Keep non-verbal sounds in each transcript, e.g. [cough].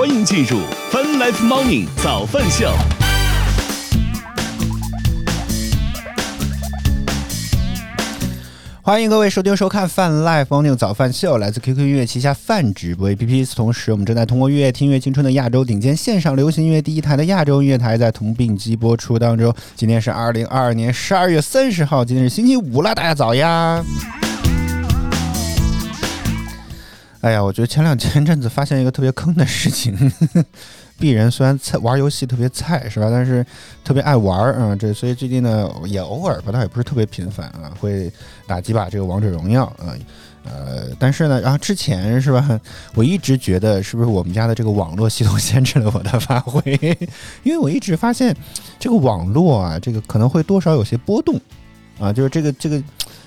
欢迎进入 Fun Life Morning 早饭秀。欢迎各位收听收看泛 Life Morning 早饭秀，来自 QQ 音乐旗下泛直播 APP。同时，我们正在通过乐听乐青春的亚洲顶尖线上流行音乐第一台的亚洲音乐台，在同并机播出当中。今天是二零二二年十二月三十号，今天是星期五了，大家早呀！哎呀，我觉得前两前 [laughs] 阵子发现一个特别坑的事情。[laughs] 鄙人虽然菜玩游戏特别菜是吧，但是特别爱玩儿啊，这所以最近呢也偶尔吧，倒也不是特别频繁啊，会打几把这个王者荣耀啊，呃，但是呢，然后之前是吧，[laughs] 我一直觉得是不是我们家的这个网络系统限制了我的发挥，因为我一直发现这个网络啊，这个可能会多少有些波动啊，就是这个这个。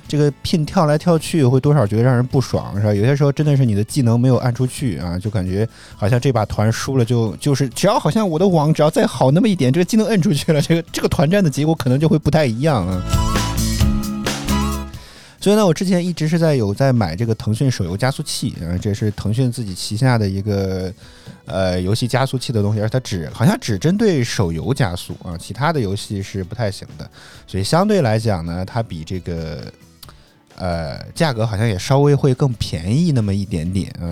这个聘跳来跳去会多少觉得让人不爽是吧？有些时候真的是你的技能没有按出去啊，就感觉好像这把团输了就就是只要好像我的网只要再好那么一点，这个技能摁出去了，这个这个团战的结果可能就会不太一样啊。所以呢，我之前一直是在有在买这个腾讯手游加速器啊，这是腾讯自己旗下的一个呃游戏加速器的东西，而它只好像只针对手游加速啊，其他的游戏是不太行的。所以相对来讲呢，它比这个。呃，价格好像也稍微会更便宜那么一点点，嗯，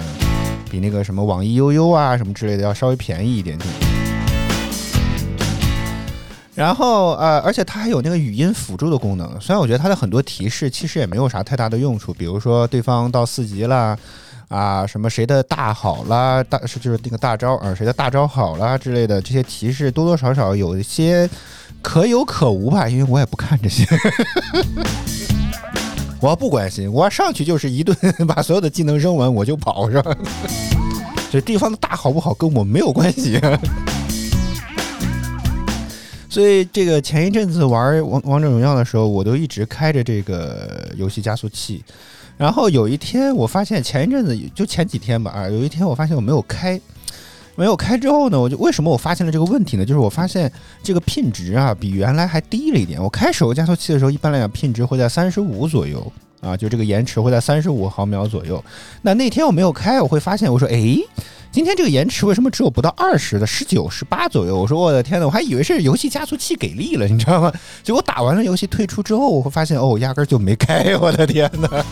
比那个什么网易悠悠啊什么之类的要稍微便宜一点点。然后呃，而且它还有那个语音辅助的功能，虽然我觉得它的很多提示其实也没有啥太大的用处，比如说对方到四级了啊，什么谁的大好啦，大是就是那个大招啊，谁的大招好啦之类的这些提示多多少少有一些可有可无吧，因为我也不看这些。我不关心，我上去就是一顿 [laughs] 把所有的技能扔完我就跑，是吧？[laughs] 这地方的大好不好跟我没有关系。[laughs] 所以这个前一阵子玩王王者荣耀的时候，我都一直开着这个游戏加速器。然后有一天我发现，前一阵子就前几天吧，啊，有一天我发现我没有开。没有开之后呢，我就为什么我发现了这个问题呢？就是我发现这个聘值啊比原来还低了一点。我开手游加速器的时候，一般来讲聘值会在三十五左右啊，就这个延迟会在三十五毫秒左右。那那天我没有开，我会发现我说，哎，今天这个延迟为什么只有不到二十的十九、十八左右？我说我的天呐，我还以为是游戏加速器给力了，你知道吗？结果打完了游戏退出之后，我会发现哦，我压根就没开，我的天呐！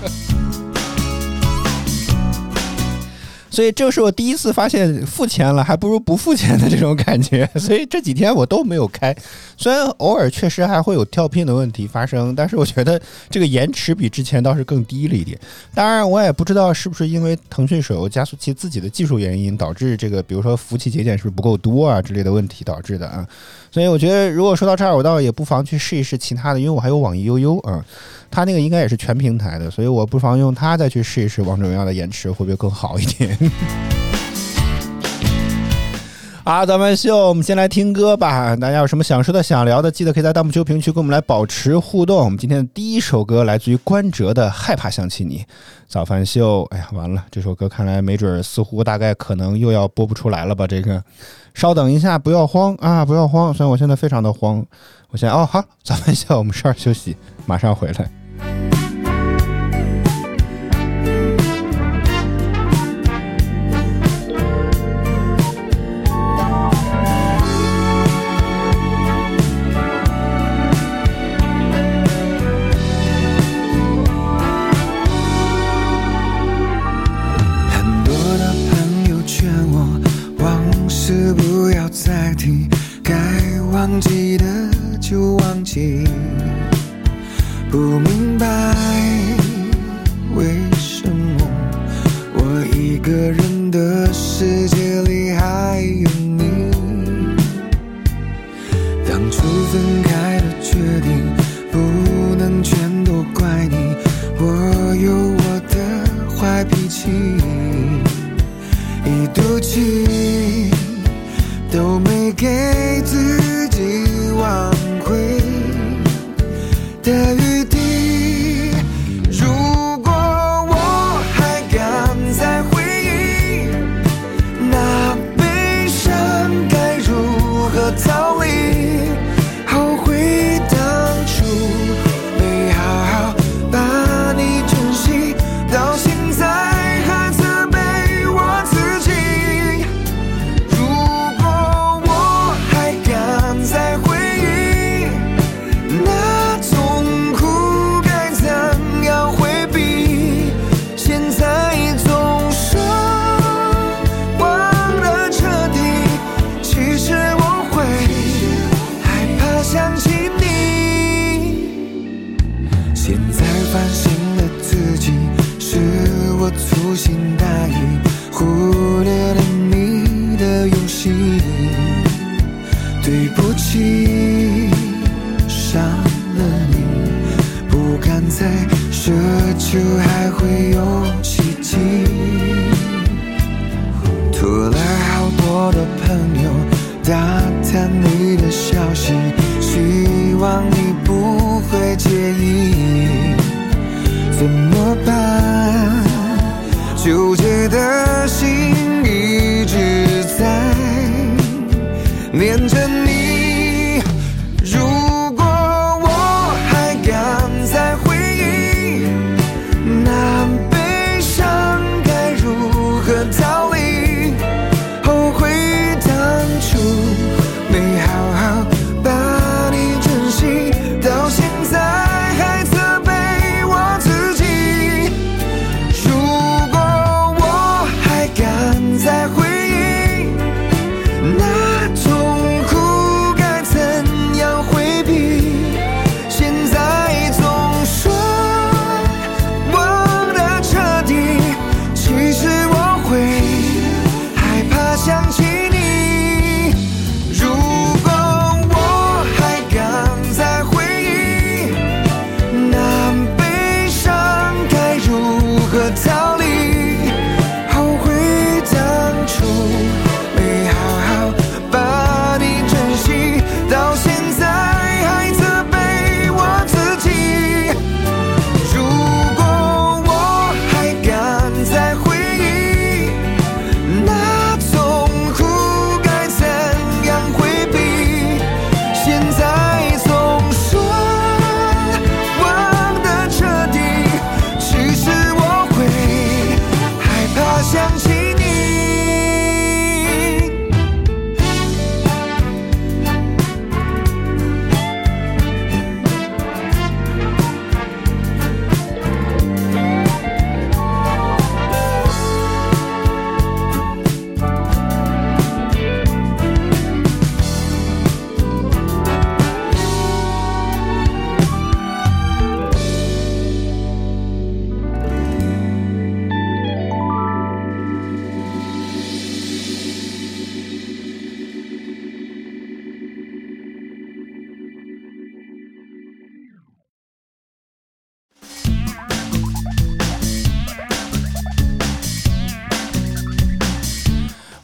所以这是我第一次发现付钱了还不如不付钱的这种感觉，[laughs] 所以这几天我都没有开。虽然偶尔确实还会有跳频的问题发生，但是我觉得这个延迟比之前倒是更低了一点。当然，我也不知道是不是因为腾讯手游加速器自己的技术原因导致这个，比如说服务器节点是不是不够多啊之类的问题导致的啊。所以我觉得，如果说到这儿，我倒也不妨去试一试其他的，因为我还有网易悠悠啊，它那个应该也是全平台的，所以我不妨用它再去试一试王者荣耀的延迟会不会更好一点。好，咱们秀，我们先来听歌吧。大家有什么想说的、想聊的，记得可以在弹幕区评论区跟我们来保持互动。我们今天的第一首歌来自于关喆的《害怕想起你》。早饭秀，哎呀，完了，这首歌看来没准儿似乎大概可能又要播不出来了吧？这个，稍等一下，不要慌啊，不要慌。虽然我现在非常的慌，我现在哦，好，早饭秀，我们稍事休息，马上回来。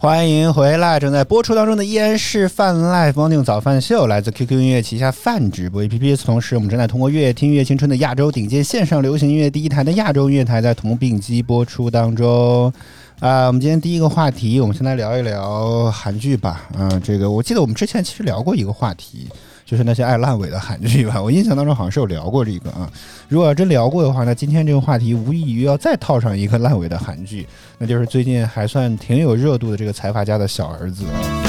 欢迎回来！正在播出当中的依然是泛 Live Morning 早饭秀，来自 QQ 音乐旗下泛直播 APP。同时，我们正在通过乐听乐青春的亚洲顶尖线上流行音乐第一台的亚洲音乐台，在同步并机播出当中。啊，我们今天第一个话题，我们先来聊一聊韩剧吧。嗯，这个我记得我们之前其实聊过一个话题。就是那些爱烂尾的韩剧吧，[laughs] 我印象当中好像是有聊过这个啊。如果要真聊过的话，那今天这个话题无异于要再套上一个烂尾的韩剧，那就是最近还算挺有热度的这个财阀家的小儿子啊。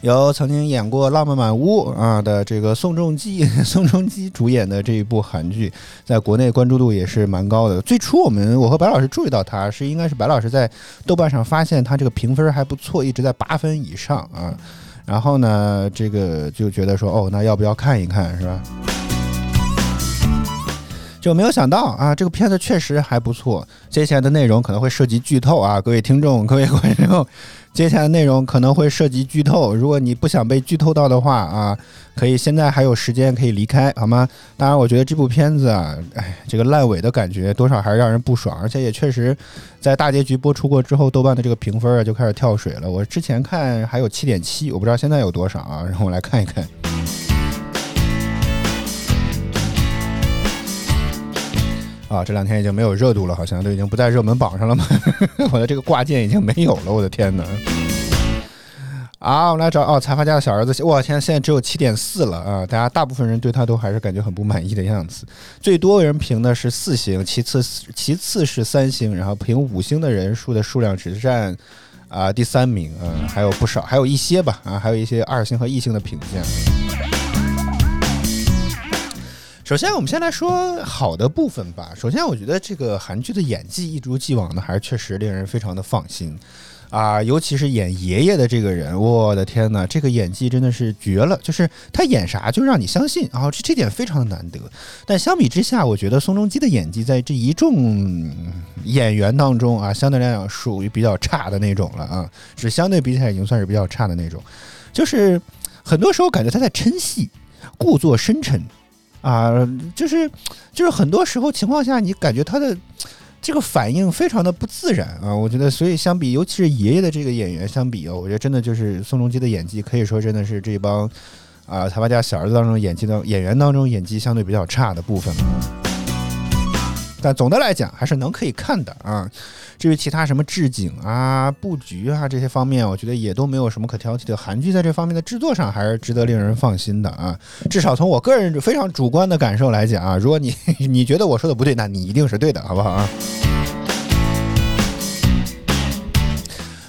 有曾经演过《浪漫满屋》啊的这个宋仲基，[laughs] 宋仲基主演的这一部韩剧，在国内关注度也是蛮高的。最初我们我和白老师注意到他是应该是白老师在豆瓣上发现他这个评分还不错，一直在八分以上啊。然后呢，这个就觉得说，哦，那要不要看一看，是吧？就没有想到啊，这个片子确实还不错。接下来的内容可能会涉及剧透啊，各位听众、[laughs] 各位观众。接下来的内容可能会涉及剧透，如果你不想被剧透到的话啊，可以现在还有时间可以离开，好吗？当然，我觉得这部片子啊，哎，这个烂尾的感觉多少还是让人不爽，而且也确实，在大结局播出过之后，豆瓣的这个评分啊就开始跳水了。我之前看还有七点七，我不知道现在有多少啊，让我来看一看。啊，这两天已经没有热度了，好像都已经不在热门榜上了吗？[laughs] 我的这个挂件已经没有了，我的天哪！啊，我们来找哦，财阀家的小儿子，哇，天，现在只有七点四了啊！大家大部分人对他都还是感觉很不满意的样子。最多人评的是四星，其次其次是三星，然后评五星的人数的数量只占啊第三名，嗯，还有不少，还有一些吧，啊，还有一些二星和一星的评价。首先，我们先来说好的部分吧。首先，我觉得这个韩剧的演技一如既往的，还是确实令人非常的放心啊。尤其是演爷爷的这个人，我的天哪，这个演技真的是绝了！就是他演啥就让你相信啊，这这点非常的难得。但相比之下，我觉得宋仲基的演技在这一众演员当中啊，相对来讲属于比较差的那种了啊，是相对比起来已经算是比较差的那种。就是很多时候感觉他在撑戏，故作深沉。啊，就是，就是很多时候情况下，你感觉他的这个反应非常的不自然啊。我觉得，所以相比，尤其是爷爷的这个演员相比啊，我觉得真的就是宋仲基的演技，可以说真的是这帮啊财阀家小儿子当中演技的演员当中演技相对比较差的部分。但总的来讲，还是能可以看的啊。至于其他什么置景啊、布局啊这些方面，我觉得也都没有什么可挑剔的。韩剧在这方面的制作上还是值得令人放心的啊。至少从我个人非常主观的感受来讲啊，如果你 [laughs] 你觉得我说的不对，那你一定是对的，好不好啊？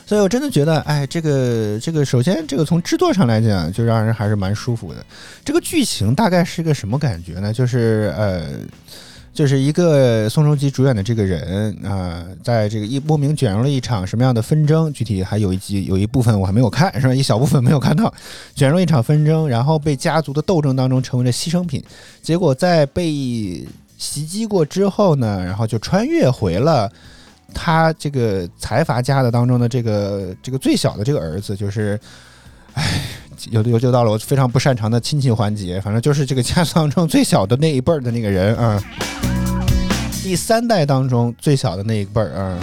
所以我真的觉得，哎，这个这个，首先这个从制作上来讲，就让人还是蛮舒服的。这个剧情大概是个什么感觉呢？就是呃。就是一个宋仲基主演的这个人啊，在这个一莫名卷入了一场什么样的纷争？具体还有一集有一部分我还没有看，是吧？一小部分没有看到，卷入一场纷争，然后被家族的斗争当中成为了牺牲品。结果在被袭击过之后呢，然后就穿越回了他这个财阀家的当中的这个这个最小的这个儿子，就是，唉，有的有就到了我非常不擅长的亲情环节，反正就是这个家族当中最小的那一辈儿的那个人啊。第三代当中最小的那一辈儿啊，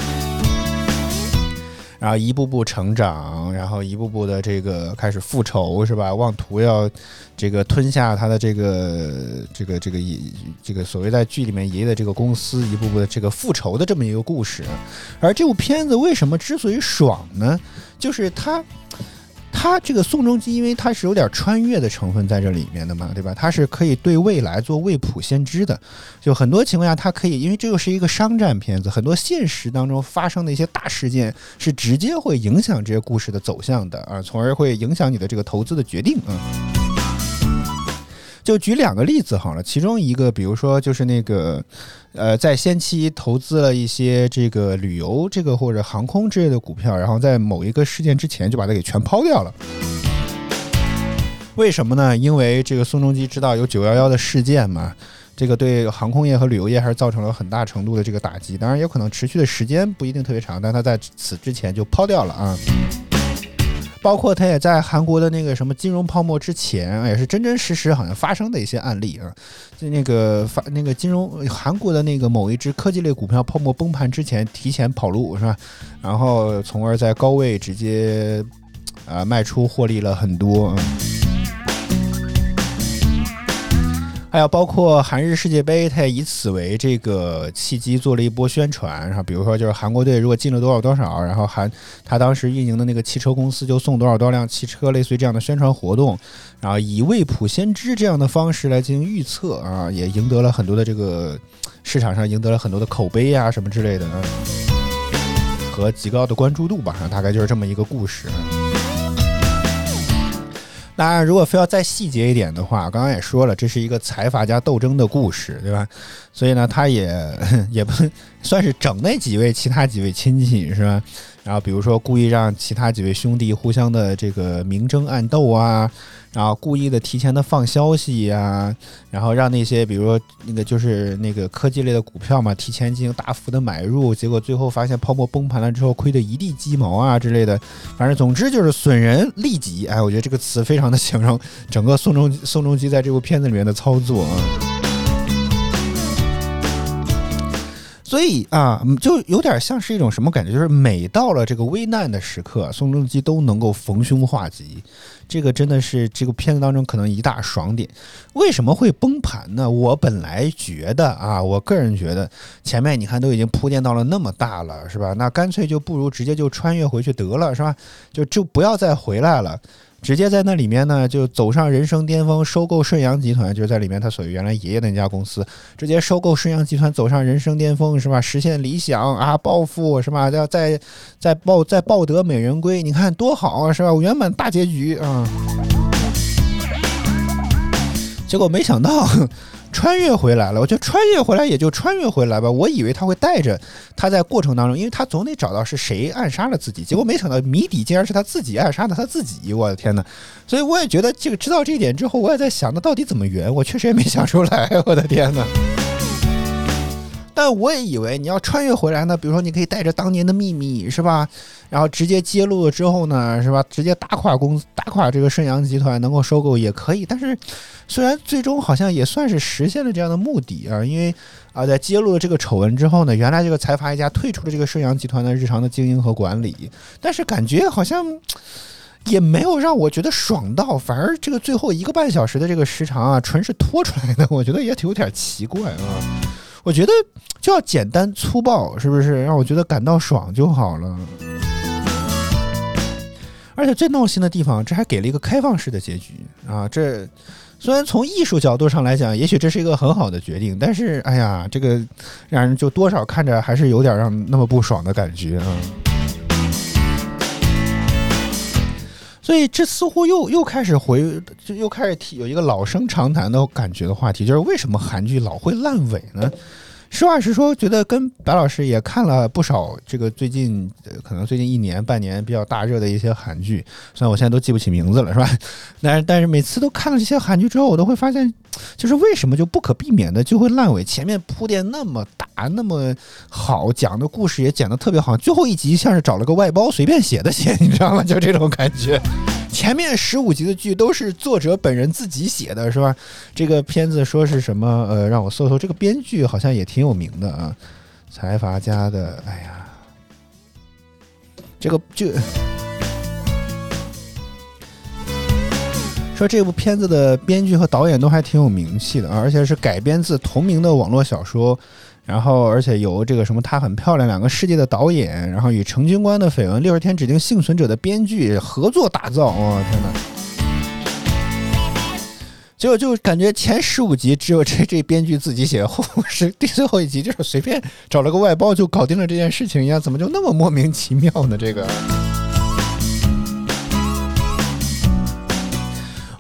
然后一步步成长，然后一步步的这个开始复仇是吧？妄图要这个吞下他的这个这个这个爷这个所谓在剧里面爷爷的这个公司，一步步的这个复仇的这么一个故事。而这部片子为什么之所以爽呢？就是它。他这个宋仲基，因为他是有点穿越的成分在这里面的嘛，对吧？他是可以对未来做未卜先知的，就很多情况下，他可以，因为这又是一个商战片子，很多现实当中发生的一些大事件是直接会影响这些故事的走向的啊，从而会影响你的这个投资的决定啊。就举两个例子好了，其中一个，比如说就是那个，呃，在先期投资了一些这个旅游这个或者航空之类的股票，然后在某一个事件之前就把它给全抛掉了。为什么呢？因为这个宋仲基知道有九幺幺的事件嘛，这个对航空业和旅游业还是造成了很大程度的这个打击，当然有可能持续的时间不一定特别长，但他在此之前就抛掉了啊。包括他也在韩国的那个什么金融泡沫之前，也是真真实实好像发生的一些案例啊。就那个发那个金融韩国的那个某一只科技类股票泡沫崩盘之前提前跑路是吧？然后从而在高位直接啊卖出获利了很多。还有包括韩日世界杯，他也以此为这个契机做了一波宣传，然后比如说就是韩国队如果进了多少多少，然后韩他当时运营的那个汽车公司就送多少多少辆汽车，类似于这样的宣传活动，然后以未卜先知这样的方式来进行预测啊，也赢得了很多的这个市场上赢得了很多的口碑啊什么之类的，和极高的关注度吧，大概就是这么一个故事。当然，如果非要再细节一点的话，刚刚也说了，这是一个财阀家斗争的故事，对吧？所以呢，他也 [laughs] 也不算是整那几位其他几位亲戚，是吧？然后比如说故意让其他几位兄弟互相的这个明争暗斗啊。然后故意的提前的放消息呀，然后让那些比如说那个就是那个科技类的股票嘛，提前进行大幅的买入，结果最后发现泡沫崩盘了之后亏得一地鸡毛啊之类的，[laughs] 反正总之就是损人利己。哎，我觉得这个词非常的形容整个宋仲宋仲基在这部片子里面的操作啊。所以啊，就有点像是一种什么感觉？就是每到了这个危难的时刻，宋仲基都能够逢凶化吉。这个真的是这个片子当中可能一大爽点。为什么会崩盘呢？我本来觉得啊，我个人觉得前面你看都已经铺垫到了那么大了，是吧？那干脆就不如直接就穿越回去得了，是吧？就就不要再回来了。直接在那里面呢，就走上人生巅峰，收购顺阳集团，就是在里面他所谓原来爷爷的那家公司，直接收购顺阳集团，走上人生巅峰，是吧？实现理想啊，暴富是吧？要再再抱再抱得美人归，你看多好啊，是吧？圆满大结局啊！结果没想到。穿越回来了，我觉得穿越回来也就穿越回来吧。我以为他会带着他在过程当中，因为他总得找到是谁暗杀了自己。结果没想到谜底竟然是他自己暗杀的他自己。我的天哪！所以我也觉得这个知道这一点之后，我也在想，那到底怎么圆？我确实也没想出来。[laughs] 我的天哪！但我也以为你要穿越回来呢，比如说你可以带着当年的秘密，是吧？然后直接揭露了之后呢，是吧？直接打垮公司，打垮这个顺阳集团，能够收购也可以。但是，虽然最终好像也算是实现了这样的目的啊，因为啊，在揭露了这个丑闻之后呢，原来这个财阀一家退出了这个顺阳集团的日常的经营和管理，但是感觉好像也没有让我觉得爽到，反而这个最后一个半小时的这个时长啊，纯是拖出来的，我觉得也有点奇怪啊。我觉得就要简单粗暴，是不是让我觉得感到爽就好了？而且最闹心的地方，这还给了一个开放式的结局啊！这虽然从艺术角度上来讲，也许这是一个很好的决定，但是哎呀，这个让人就多少看着还是有点让那么不爽的感觉啊！所以这似乎又又开始回，就又开始提有一个老生常谈的感觉的话题，就是为什么韩剧老会烂尾呢？实话实说，觉得跟白老师也看了不少这个最近可能最近一年半年比较大热的一些韩剧，虽然我现在都记不起名字了，是吧？[laughs] 但是但是每次都看了这些韩剧之后，我都会发现，就是为什么就不可避免的就会烂尾？前面铺垫那么大，那么好讲的故事也讲的特别好，最后一集像是找了个外包随便写的写，你知道吗？就这种感觉。前面十五集的剧都是作者本人自己写的，是吧？这个片子说是什么？呃，让我搜搜，这个编剧好像也挺有名的啊，财阀家的。哎呀，这个就说这部片子的编剧和导演都还挺有名气的啊，而且是改编自同名的网络小说。然后，而且由这个什么她很漂亮两个世界的导演，然后与成军官的绯闻六十天指定幸存者的编剧合作打造。哦天哪！结果就感觉前十五集只有这这编剧自己写，后是第最后一集就是随便找了个外包就搞定了这件事情一样，怎么就那么莫名其妙呢？这个。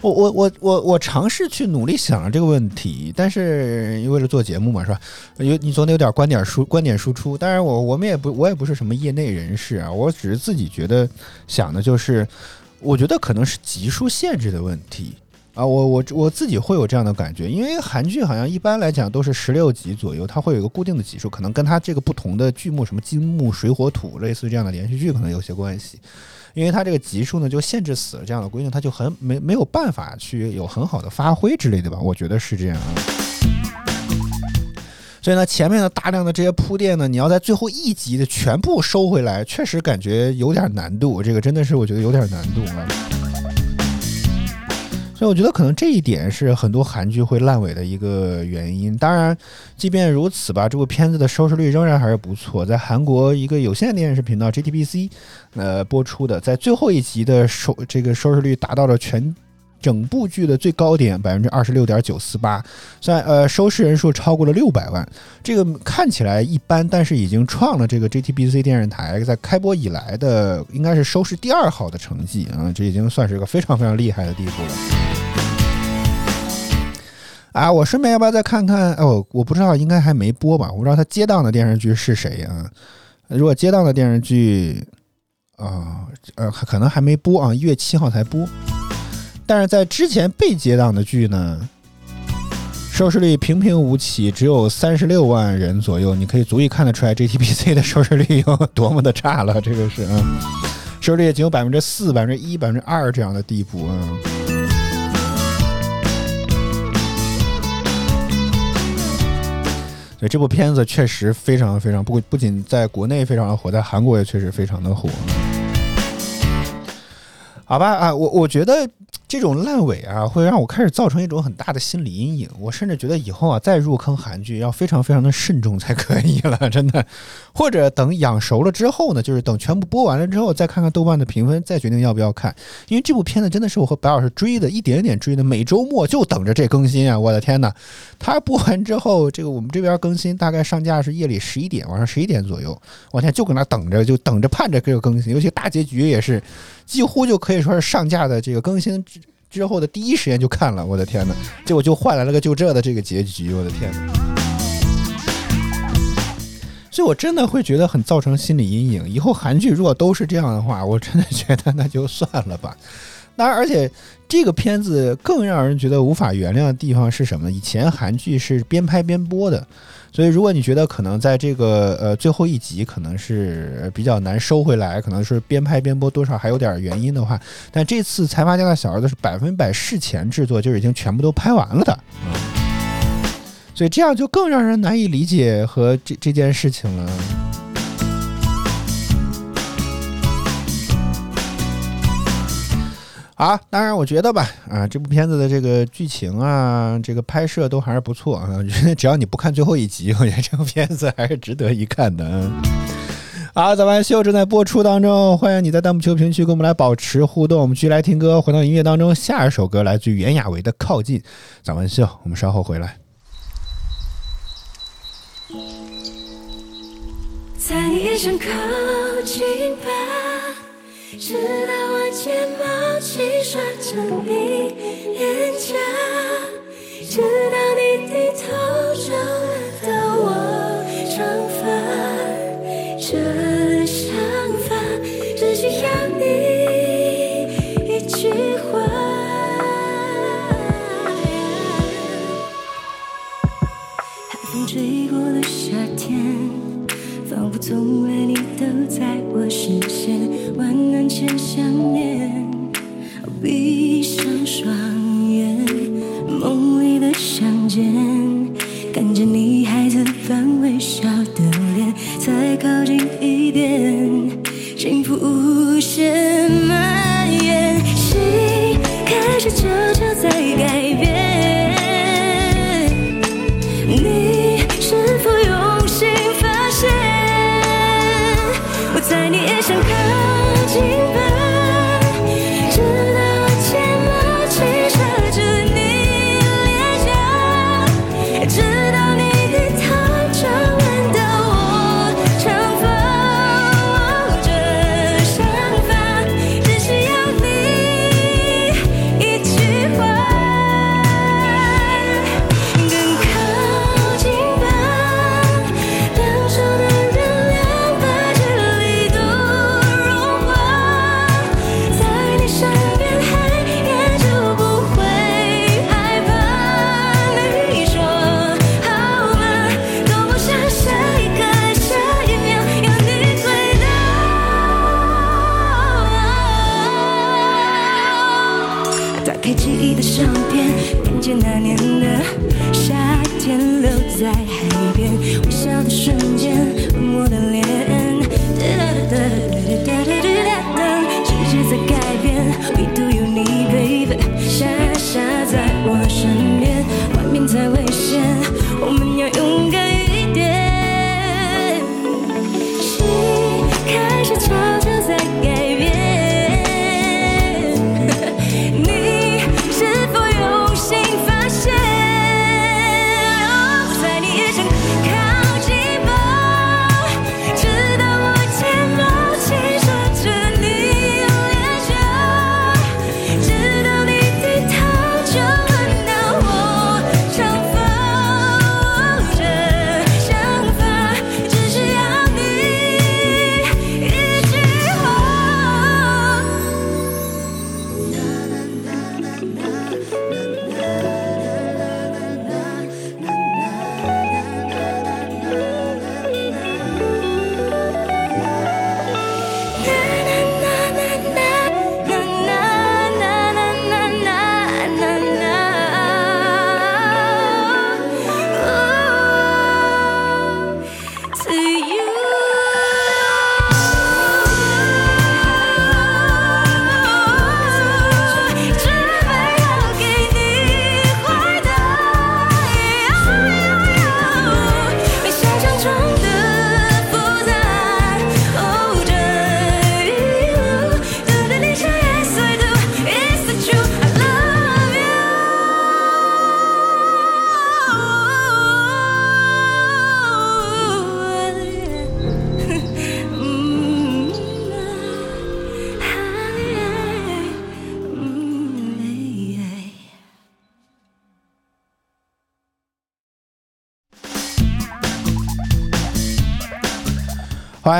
我我我我我尝试去努力想这个问题，但是为了做节目嘛，是吧？有你总得有点观点输观点输出。当然，我我们也不我也不是什么业内人士啊，我只是自己觉得想的就是，我觉得可能是集数限制的问题啊。我我我自己会有这样的感觉，因为韩剧好像一般来讲都是十六集左右，它会有一个固定的集数，可能跟它这个不同的剧目，什么金木水火土，类似这样的连续剧可能有些关系。因为它这个级数呢就限制死了这样的规定，它就很没没有办法去有很好的发挥之类的吧，我觉得是这样啊。所以呢，前面的大量的这些铺垫呢，你要在最后一集的全部收回来，确实感觉有点难度。这个真的是我觉得有点难度啊。所以我觉得可能这一点是很多韩剧会烂尾的一个原因。当然，即便如此吧，这部片子的收视率仍然还是不错。在韩国一个有线电视频道 JTBC，呃播出的，在最后一集的收这个收视率达到了全。整部剧的最高点百分之二十六点九四八，算呃收视人数超过了六百万，这个看起来一般，但是已经创了这个 JTBC 电视台在开播以来的应该是收视第二好的成绩啊，这已经算是一个非常非常厉害的地步了。啊，我顺便要不要再看看？哦，我不知道，应该还没播吧？我不知道他接档的电视剧是谁啊？如果接档的电视剧啊，呃，可能还没播啊，一月七号才播。但是在之前被接档的剧呢，收视率平平无奇，只有三十六万人左右。你可以足以看得出来，JTBC 的 [laughs] 收视率有多么的差了。这个是啊，收视率仅有百分之四、百分之一、百分之二这样的地步啊。所以这部片子确实非常非常不不仅在国内非常的火，在韩国也确实非常的火。好吧啊，我我觉得。这种烂尾啊，会让我开始造成一种很大的心理阴影。我甚至觉得以后啊，再入坑韩剧要非常非常的慎重才可以了，真的。或者等养熟了之后呢，就是等全部播完了之后，再看看豆瓣的评分，再决定要不要看。因为这部片子真的是我和白老师追的，一点点追的，每周末就等着这更新啊！我的天哪，它播完之后，这个我们这边更新大概上架是夜里十一点，晚上十一点左右，我天就搁那等着，就等着盼着这个更新。尤其大结局也是。几乎就可以说是上架的这个更新之后的第一时间就看了，我的天呐，结果就换来了个就这的这个结局，我的天呐。所以我真的会觉得很造成心理阴影。以后韩剧如果都是这样的话，我真的觉得那就算了吧。当然，而且这个片子更让人觉得无法原谅的地方是什么？以前韩剧是边拍边播的。所以，如果你觉得可能在这个呃最后一集可能是比较难收回来，可能是边拍边播多少还有点原因的话，但这次财阀家的小儿子是百分百事前制作，就是已经全部都拍完了的，所以这样就更让人难以理解和这这件事情了。啊，当然，我觉得吧，啊，这部片子的这个剧情啊，这个拍摄都还是不错啊。觉 [laughs] 得只要你不看最后一集，我觉得这部片子还是值得一看的。好，早安秀正在播出当中，欢迎你在弹幕、球评区跟我们来保持互动。我们继续来听歌，回到音乐当中，下一首歌来自于袁娅维的《靠近》。早安秀，我们稍后回来。再也想靠近吧。直到我睫毛轻刷着你脸颊，直到你低头找到我长发，这想法只需要你一句话。海风吹过的夏天。仿佛从来你都在我视线，只想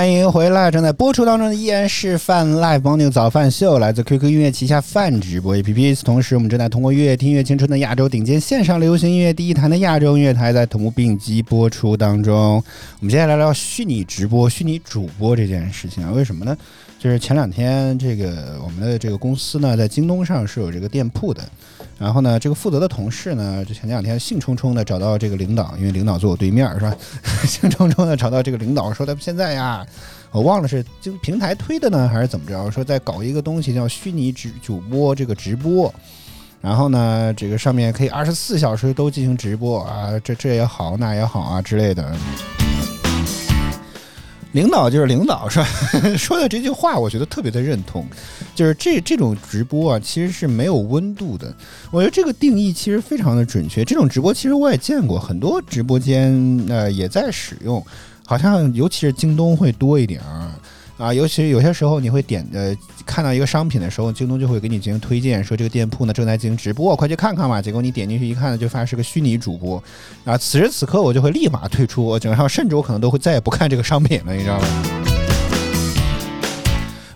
欢迎回来，正在播出当中的依然是泛 Live Morning 早饭秀，来自 QQ 音乐旗下泛直播 APP。同时，我们正在通过乐听乐青春的亚洲顶尖线上流行音乐第一台的亚洲音乐台，在同步并机播出当中。我们接下来聊虚拟直播、虚拟主播这件事情啊，为什么呢？就是前两天这个我们的这个公司呢，在京东上是有这个店铺的，然后呢，这个负责的同事呢，就前两天兴冲冲的找到这个领导，因为领导坐我对面是吧？[laughs] 兴冲冲的找到这个领导，说他们现在呀，我忘了是就平台推的呢，还是怎么着？说在搞一个东西叫虚拟直主播这个直播，然后呢，这个上面可以二十四小时都进行直播啊，这这也好，那也好啊之类的。领导就是领导是吧？[laughs] 说的这句话，我觉得特别的认同，就是这这种直播啊，其实是没有温度的。我觉得这个定义其实非常的准确。这种直播其实我也见过，很多直播间呃也在使用，好像尤其是京东会多一点儿啊。尤其有些时候你会点呃看到一个商品的时候，京东就会给你进行推荐，说这个店铺呢正在进行直播，快去看看吧。结果你点进去一看呢，就发现是个虚拟主播啊。此时此刻我就会立马退出，整上甚至我可能都会再也不看这个商品了，你知道吗？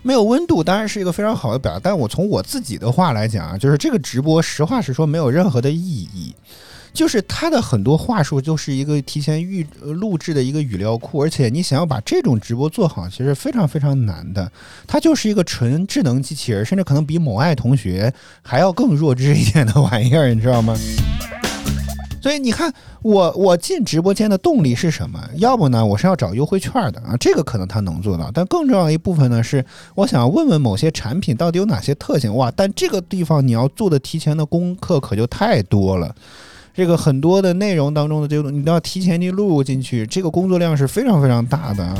没有温度当然是一个非常好的表达，但我从我自己的话来讲啊，就是这个直播实话实说没有任何的意义，就是它的很多话术就是一个提前预录制的一个语料库，而且你想要把这种直播做好，其实非常非常难的。它就是一个纯智能机器人，甚至可能比某爱同学还要更弱智一点的玩意儿，你知道吗？所以你看，我我进直播间的动力是什么？要不呢，我是要找优惠券的啊，这个可能他能做到。但更重要的一部分呢，是我想问问某些产品到底有哪些特性哇？但这个地方你要做的提前的功课可就太多了。这个很多的内容当中的这个，你都要提前去录入进去，这个工作量是非常非常大的啊。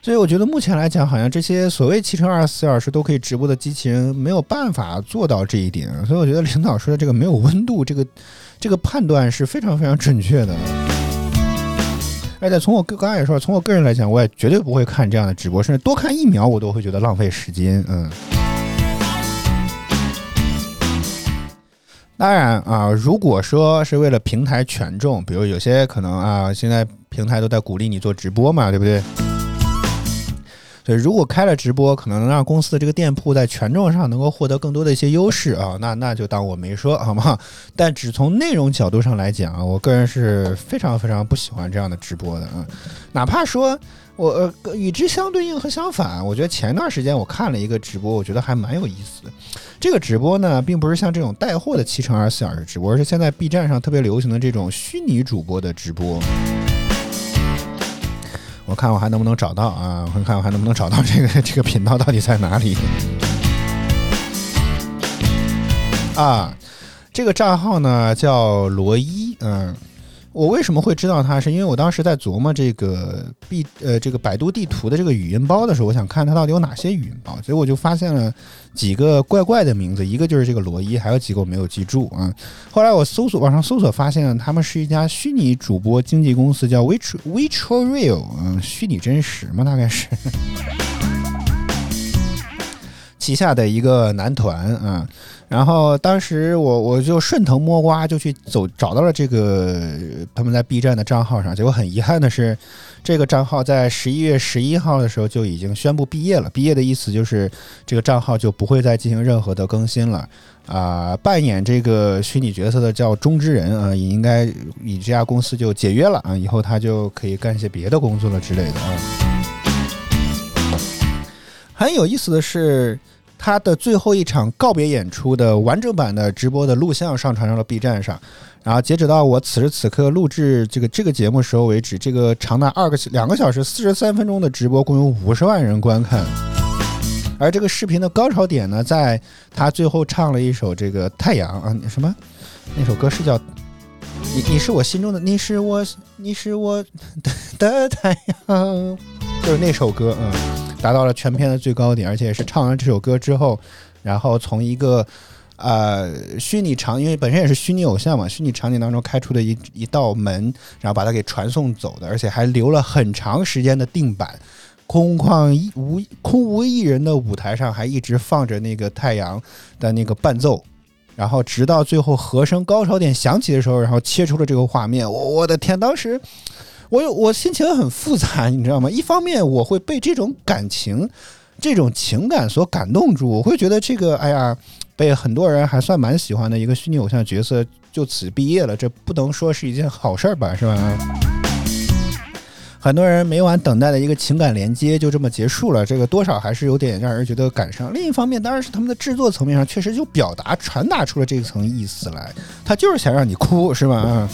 所以我觉得目前来讲，好像这些所谓七乘二十四小时都可以直播的机器人没有办法做到这一点，所以我觉得领导说的这个没有温度，这个这个判断是非常非常准确的。而且从我个刚才也说，从我个人来讲，我也绝对不会看这样的直播，甚至多看一秒我都会觉得浪费时间。嗯。当然啊，如果说是为了平台权重，比如有些可能啊，现在平台都在鼓励你做直播嘛，对不对？所以如果开了直播，可能能让公司的这个店铺在权重上能够获得更多的一些优势啊，那那就当我没说，好吗？[laughs] 但只从内容角度上来讲啊，我个人是非常非常不喜欢这样的直播的啊，哪怕说。我呃与之相对应和相反，我觉得前段时间我看了一个直播，我觉得还蛮有意思的。这个直播呢，并不是像这种带货的七乘二十四小时直播，而是现在 B 站上特别流行的这种虚拟主播的直播。我看我还能不能找到啊？我看我还能不能找到这个这个频道到底在哪里？啊，这个账号呢叫罗伊，嗯。我为什么会知道它？是因为我当时在琢磨这个 B 呃这个百度地图的这个语音包的时候，我想看它到底有哪些语音包，所以我就发现了几个怪怪的名字，一个就是这个罗伊，还有几个我没有记住啊。后来我搜索网上搜索，发现他们是一家虚拟主播经纪公司，叫 Which Virtual Real，嗯，虚拟真实嘛，大概是 [laughs] 旗下的一个男团啊。然后当时我我就顺藤摸瓜就去走找到了这个他们在 B 站的账号上，结果很遗憾的是，这个账号在十一月十一号的时候就已经宣布毕业了。毕业的意思就是这个账号就不会再进行任何的更新了。啊，扮演这个虚拟角色的叫中之人啊，也应该与这家公司就解约了啊，以后他就可以干些别的工作了之类的啊。很有意思的是。他的最后一场告别演出的完整版的直播的录像上传到了 B 站上，然后截止到我此时此刻录制这个这个节目时候为止，这个长达二个两个小时四十三分钟的直播共有五十万人观看，而这个视频的高潮点呢，在他最后唱了一首这个太阳啊什么那首歌是叫你你是我心中的你是我你是我的太阳，就是那首歌嗯。达到了全片的最高点，而且也是唱完这首歌之后，然后从一个呃虚拟场，因为本身也是虚拟偶像嘛，虚拟场景当中开出的一一道门，然后把它给传送走的，而且还留了很长时间的定版，空旷无空无一人的舞台上，还一直放着那个太阳的那个伴奏，然后直到最后和声高潮点响起的时候，然后切出了这个画面，我我的天，当时。我有我心情很复杂，[laughs] 你知道吗？一方面我会被这种感情、这种情感所感动住，我会觉得这个哎呀，被很多人还算蛮喜欢的一个虚拟偶像角色就此毕业了，这不能说是一件好事儿吧，是吧？很多人每晚等待的一个情感连接就这么结束了，这个多少还是有点让人觉得感伤。另一方面，当然是他们的制作层面上确实就表达传达出了这层意思来，他就是想让你哭，是吧？啊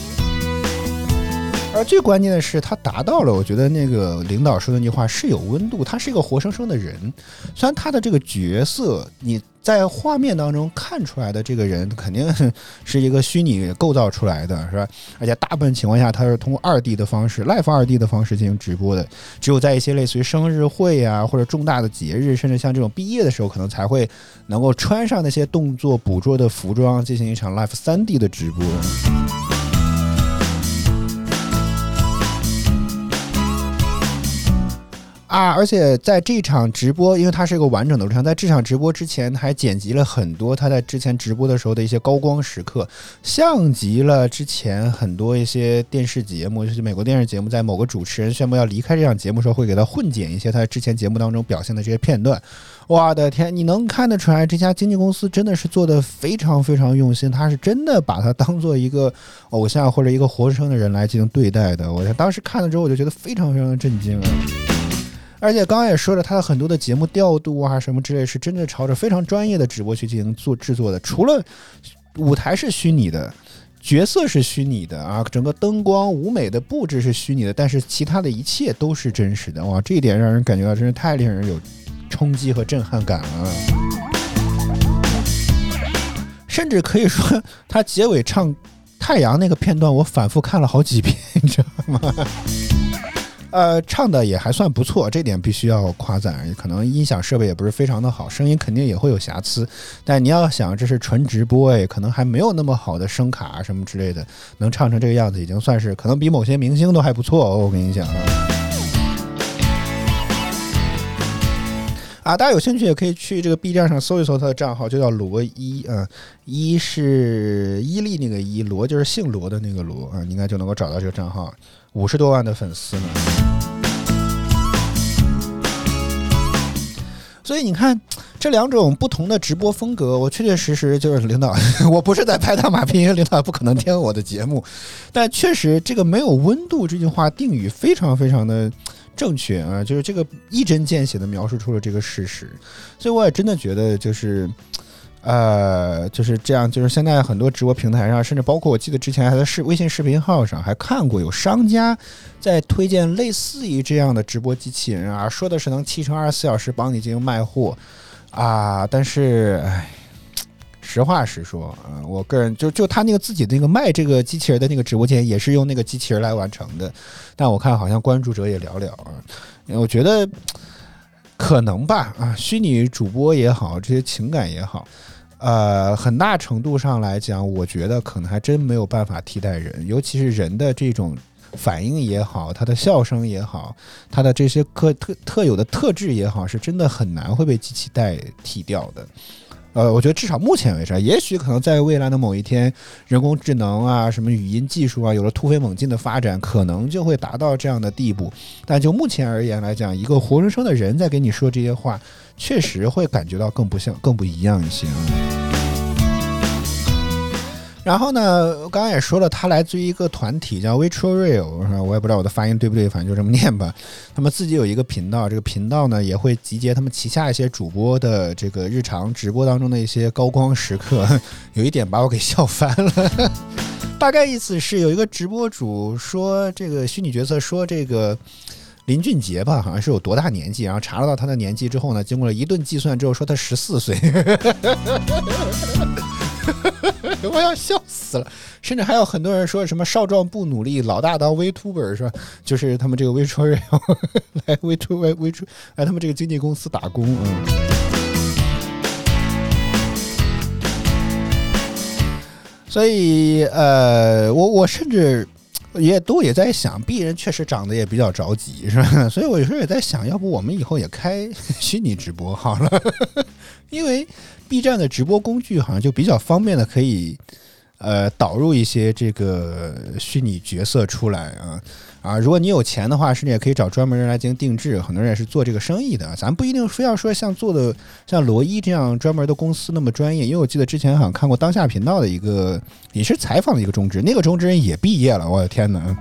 而最关键的是，他达到了。我觉得那个领导说的那句话是有温度。他是一个活生生的人，虽然他的这个角色你在画面当中看出来的这个人肯定 [laughs] 是一个虚拟构造出来的，是吧？而且大部分情况下他是通过二 D 的方式、live 二 D 的方式进行直播的。只有在一些类似于生日会啊，或者重大的节日，甚至像这种毕业的时候，可能才会能够穿上那些动作捕捉的服装，进行一场 live 三 D 的直播。啊！而且在这场直播，因为它是一个完整的录像，在这场直播之前还剪辑了很多他在之前直播的时候的一些高光时刻，像极了之前很多一些电视节目，就是美国电视节目，在某个主持人宣布要离开这场节目时候，会给他混剪一些他之前节目当中表现的这些片段。我的天，你能看得出来这家经纪公司真的是做的非常非常用心，他是真的把他当做一个偶像或者一个活生生的人来进行对待的。我当时看了之后，我就觉得非常非常的震惊啊！而且刚刚也说了，他的很多的节目调度啊，什么之类，是真的朝着非常专业的直播去进行做制作的。除了舞台是虚拟的，角色是虚拟的啊，整个灯光舞美的布置是虚拟的，但是其他的一切都是真实的。哇，这一点让人感觉到真是太令人有冲击和震撼感了。甚至可以说，他结尾唱太阳那个片段，我反复看了好几遍，你知道吗？呃，唱的也还算不错，这点必须要夸赞。可能音响设备也不是非常的好，声音肯定也会有瑕疵。但你要想，这是纯直播哎，可能还没有那么好的声卡什么之类的，能唱成这个样子，已经算是可能比某些明星都还不错哦。我跟你讲啊，啊，大家有兴趣也可以去这个 B 站上搜一搜他的账号，就叫罗伊啊，伊是伊利那个伊，罗就是姓罗的那个罗啊，应该就能够找到这个账号。五十多万的粉丝呢。所以你看这两种不同的直播风格，我确确实实就是 [laughs] 领导，我不是在拍大马屁，因为领导不可能听我的节目，但确实这个没有温度这句话定语非常非常的正确啊，就是这个一针见血的描述出了这个事实，所以我也真的觉得就是。呃，就是这样，就是现在很多直播平台上，甚至包括我记得之前还在视微信视频号上还看过有商家在推荐类似于这样的直播机器人啊，说的是能七乘二十四小时帮你进行卖货啊，但是唉，实话实说啊，我个人就就他那个自己那个卖这个机器人的那个直播间也是用那个机器人来完成的，但我看好像关注者也寥寥啊，我觉得可能吧啊，虚拟主播也好，这些情感也好。呃，很大程度上来讲，我觉得可能还真没有办法替代人，尤其是人的这种反应也好，他的笑声也好，他的这些特特特有的特质也好，是真的很难会被机器代替掉的。呃，我觉得至少目前为止，也许可能在未来的某一天，人工智能啊，什么语音技术啊，有了突飞猛进的发展，可能就会达到这样的地步。但就目前而言来讲，一个活生生的人在给你说这些话，确实会感觉到更不像、更不一样一些啊。然后呢，刚刚也说了，他来自于一个团体叫 Virtual Real，我也不知道我的发音对不对，反正就这么念吧。[laughs] 他们自己有一个频道，这个频道呢也会集结他们旗下一些主播的这个日常直播当中的一些高光时刻，[laughs] 有一点把我给笑翻了。[laughs] 大概意思是有一个直播主说，这个虚拟角色说这个林俊杰吧，好像是有多大年纪，然后查了到他的年纪之后呢，经过了一顿计算之后，说他十四岁。[laughs] 我要笑死了，甚至还有很多人说什么少壮不努力，老大当 Vtuber 是吧？就是他们这个 v 超人来 Vtuber V 出来他们这个经纪公司打工嗯。所以呃，我我甚至也都也在想鄙人确实长得也比较着急是吧？[laughs] 所以我有时候也在想，要不我们以后也开 [laughs] 虚拟直播好了，因为。B 站的直播工具好像就比较方便的，可以呃导入一些这个虚拟角色出来啊啊！如果你有钱的话，甚至也可以找专门人来进行定制。很多人也是做这个生意的，咱不一定非要说像做的像罗伊这样专门的公司那么专业。因为我记得之前好像看过当下频道的一个也是采访的一个中职，那个中职人也毕业了，我的天哪！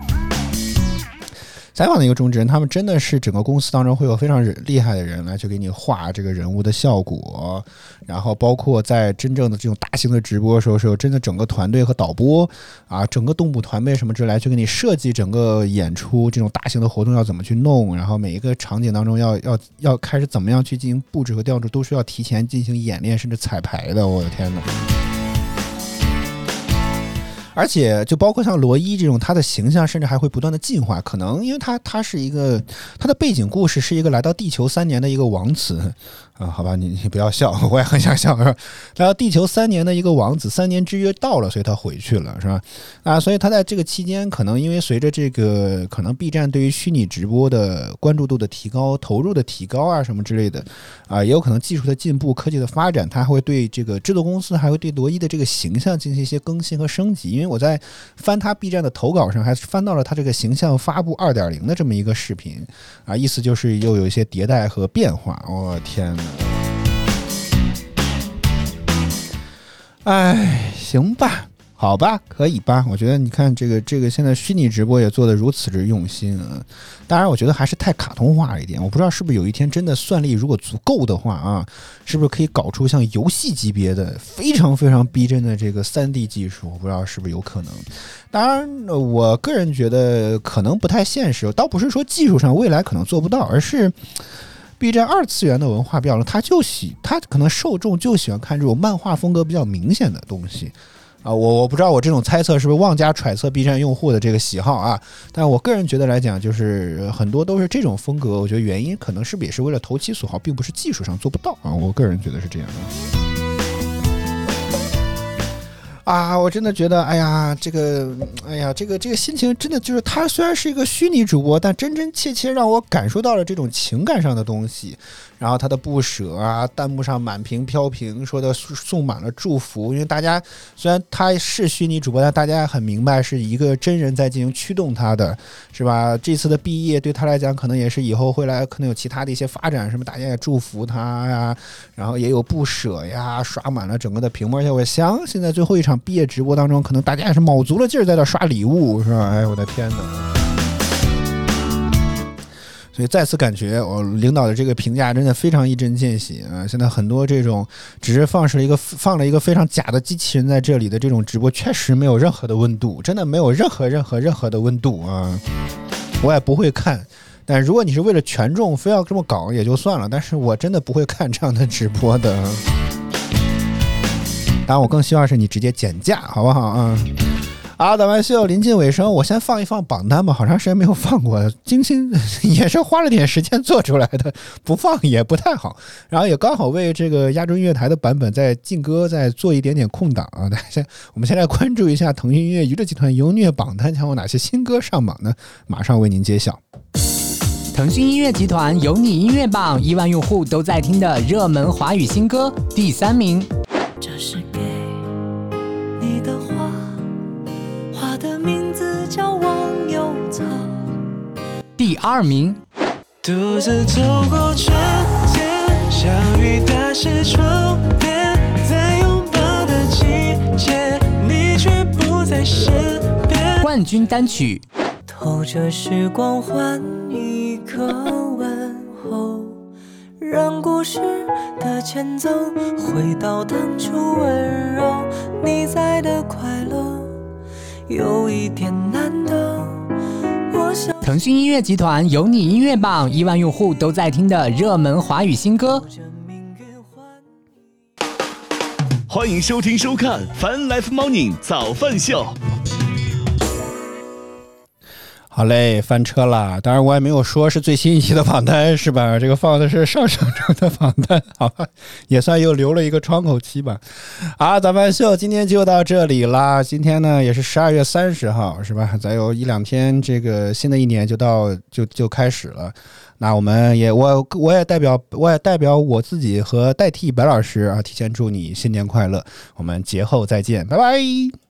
采访的一个中职人，他们真的是整个公司当中会有非常厉害的人来去给你画这个人物的效果，然后包括在真正的这种大型的直播的时候，是有真的整个团队和导播啊，整个动捕团队什么之类来去给你设计整个演出这种大型的活动要怎么去弄，然后每一个场景当中要要要开始怎么样去进行布置和调度，都需要提前进行演练甚至彩排的。我的天哪！而且就包括像罗伊这种，他的形象甚至还会不断的进化。可能因为他他是一个他的背景故事是一个来到地球三年的一个王子。啊，好吧，你你不要笑，我也很想笑，是吧？来到地球三年的一个王子，三年之约到了，所以他回去了，是吧？啊，所以他在这个期间，可能因为随着这个可能 B 站对于虚拟直播的关注度的提高、投入的提高啊，什么之类的，啊，也有可能技术的进步、科技的发展，他会对这个制作公司还会对罗伊的这个形象进行一些更新和升级。因为我在翻他 B 站的投稿上，还翻到了他这个形象发布二点零的这么一个视频，啊，意思就是又有一些迭代和变化。我天呐！哎，行吧，好吧，可以吧？我觉得你看这个这个现在虚拟直播也做的如此之用心啊！当然，我觉得还是太卡通化了一点。我不知道是不是有一天真的算力如果足够的话啊，是不是可以搞出像游戏级别的非常非常逼真的这个三 D 技术？我不知道是不是有可能。当然，我个人觉得可能不太现实。倒不是说技术上未来可能做不到，而是。B 站二次元的文化标了，他就喜他可能受众就喜欢看这种漫画风格比较明显的东西啊，我我不知道我这种猜测是不是妄加揣测 B 站用户的这个喜好啊，但我个人觉得来讲，就是很多都是这种风格，我觉得原因可能是不是也是为了投其所好，并不是技术上做不到啊，我个人觉得是这样的。啊，我真的觉得，哎呀，这个，哎呀，这个这个心情真的就是，他虽然是一个虚拟主播，但真真切切让我感受到了这种情感上的东西。然后他的不舍啊，弹幕上满屏飘屏，说的送满了祝福。因为大家虽然他是虚拟主播，但大家很明白是一个真人在进行驱动他的，是吧？这次的毕业对他来讲，可能也是以后会来，可能有其他的一些发展，什么大家也祝福他呀，然后也有不舍呀，刷满了整个的屏幕。而且我相信，在最后一场毕业直播当中，可能大家也是卯足了劲儿在那刷礼物，是吧？哎，我的天哪！所以再次感觉，我领导的这个评价真的非常一针见血啊！现在很多这种只是放是了一个放了一个非常假的机器人在这里的这种直播，确实没有任何的温度，真的没有任何任何任何的温度啊！我也不会看，但如果你是为了权重非要这么搞也就算了，但是我真的不会看这样的直播的。当然，我更希望是你直接减价，好不好啊？啊，咱们秀临近尾声，我先放一放榜单吧。好长时间没有放过，精心 [laughs] 也是花了点时间做出来的，不放也不太好。然后也刚好为这个亚洲音乐台的版本在劲歌在做一点点空档啊。大家，我们先来关注一下腾讯音乐娱乐集团优虐榜单将有哪些新歌上榜呢？马上为您揭晓。腾讯音乐集团有你音乐榜亿万用户都在听的热门华语新歌第三名。这是给你的花。的名字叫忘忧草。第二名。独自走过春天，相遇的是初恋，在拥抱的季节，你却不在身边。冠军单曲。透着时光换一个问候，让故事的前奏回到当初温柔，你在的快乐。有一点难得。腾讯音乐集团有你音乐榜亿万用户都在听的热门华语新歌。欢迎收听收看《Fun Life Morning 早饭秀》。好嘞，翻车了。当然，我也没有说是最新一期的榜单，是吧？[laughs] 这个放的是上上周的榜单，好吧，也算又留了一个窗口期吧。好，早饭秀今天就到这里啦。今天呢，也是十二月三十号，是吧？再有一两天，这个新的一年就到，就就开始了。那我们也，我我也代表，我也代表我自己和代替白老师啊，提前祝你新年快乐。我们节后再见，拜拜。